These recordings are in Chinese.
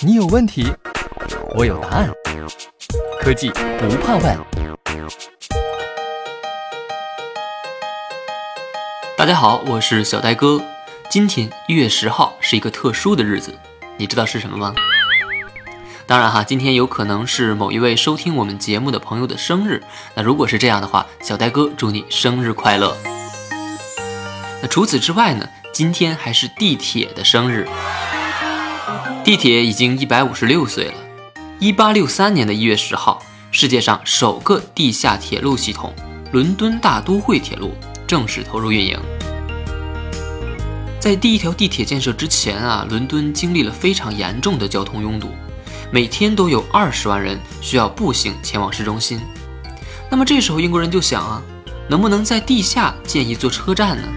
你有问题，我有答案。科技不怕问。大家好，我是小呆哥。今天一月十号是一个特殊的日子，你知道是什么吗？当然哈，今天有可能是某一位收听我们节目的朋友的生日。那如果是这样的话，小呆哥祝你生日快乐。那除此之外呢？今天还是地铁的生日。地铁已经一百五十六岁了。一八六三年的一月十号，世界上首个地下铁路系统——伦敦大都会铁路正式投入运营。在第一条地铁建设之前啊，伦敦经历了非常严重的交通拥堵，每天都有二十万人需要步行前往市中心。那么这时候英国人就想啊，能不能在地下建一座车站呢？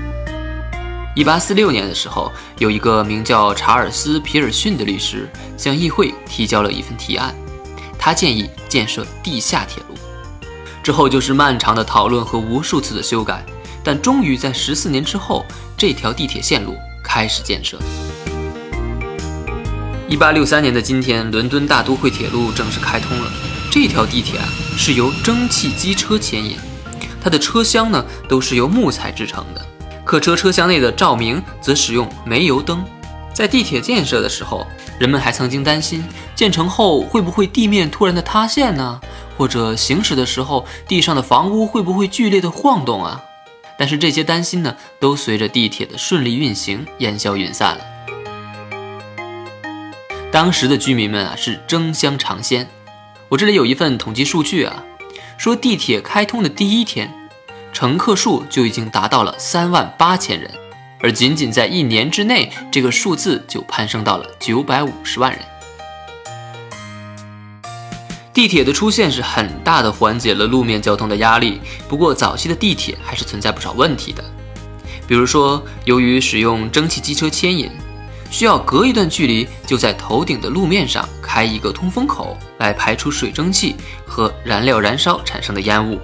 一八四六年的时候，有一个名叫查尔斯·皮尔逊的律师向议会提交了一份提案，他建议建设地下铁路。之后就是漫长的讨论和无数次的修改，但终于在十四年之后，这条地铁线路开始建设。一八六三年的今天，伦敦大都会铁路正式开通了。这条地铁啊，是由蒸汽机车牵引，它的车厢呢都是由木材制成的。客车车厢内的照明则使用煤油灯。在地铁建设的时候，人们还曾经担心建成后会不会地面突然的塌陷呢？或者行驶的时候地上的房屋会不会剧烈的晃动啊？但是这些担心呢，都随着地铁的顺利运行烟消云散了。当时的居民们啊是争相尝鲜。我这里有一份统计数据啊，说地铁开通的第一天。乘客数就已经达到了三万八千人，而仅仅在一年之内，这个数字就攀升到了九百五十万人。地铁的出现是很大的缓解了路面交通的压力，不过早期的地铁还是存在不少问题的，比如说，由于使用蒸汽机车牵引，需要隔一段距离就在头顶的路面上开一个通风口来排出水蒸气和燃料燃烧产生的烟雾。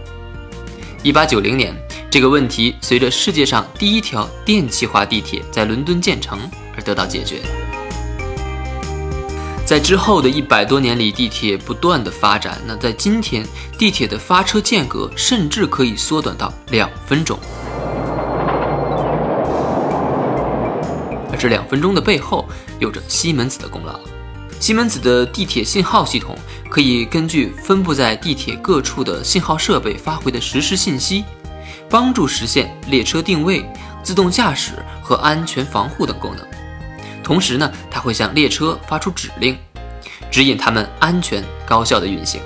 一八九零年，这个问题随着世界上第一条电气化地铁在伦敦建成而得到解决。在之后的一百多年里，地铁不断的发展。那在今天，地铁的发车间隔甚至可以缩短到两分钟。而这两分钟的背后，有着西门子的功劳。西门子的地铁信号系统可以根据分布在地铁各处的信号设备发回的实时信息，帮助实现列车定位、自动驾驶和安全防护等功能。同时呢，它会向列车发出指令，指引它们安全高效的运行。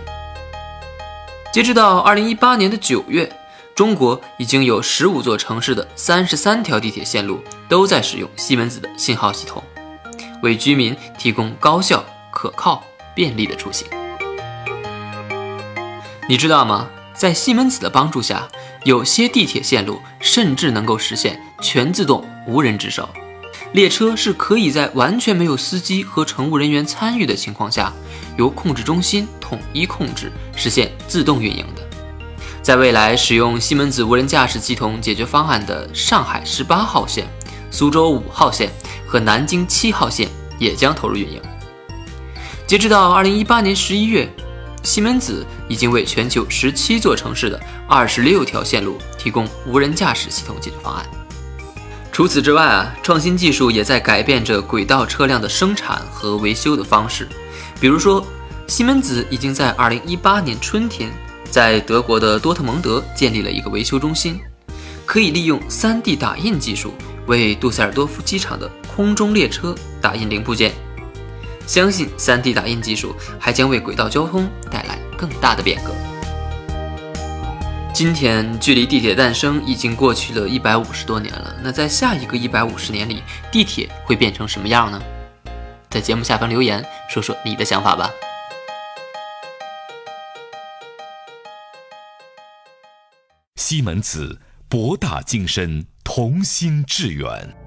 截止到二零一八年的九月，中国已经有十五座城市的三十三条地铁线路都在使用西门子的信号系统。为居民提供高效、可靠、便利的出行。你知道吗？在西门子的帮助下，有些地铁线路甚至能够实现全自动、无人值守。列车是可以在完全没有司机和乘务人员参与的情况下，由控制中心统一控制，实现自动运营的。在未来，使用西门子无人驾驶系统解决方案的上海十八号线、苏州五号线。和南京七号线也将投入运营。截止到二零一八年十一月，西门子已经为全球十七座城市的二十六条线路提供无人驾驶系统解决方案。除此之外啊，创新技术也在改变着轨道车辆的生产和维修的方式。比如说，西门子已经在二零一八年春天在德国的多特蒙德建立了一个维修中心，可以利用 3D 打印技术为杜塞尔多夫机场的空中列车打印零部件，相信 3D 打印技术还将为轨道交通带来更大的变革。今天距离地铁诞生已经过去了一百五十多年了，那在下一个一百五十年里，地铁会变成什么样呢？在节目下方留言说说你的想法吧。西门子，博大精深，同心致远。